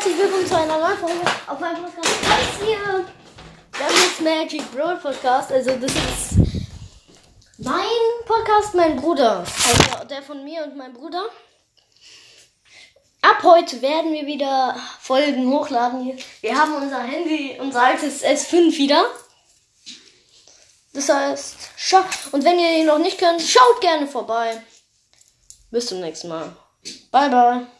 herzlich willkommen zu einer neuen Folge auf meinem Podcast. Das hier, das ist Magic Brawl Podcast. Also, das ist mein Podcast, mein Bruder. Also, der von mir und meinem Bruder. Ab heute werden wir wieder Folgen hochladen. Wir haben unser Handy, unser altes S5 wieder. Das heißt, schaut. Und wenn ihr ihn noch nicht könnt, schaut gerne vorbei. Bis zum nächsten Mal. Bye, bye.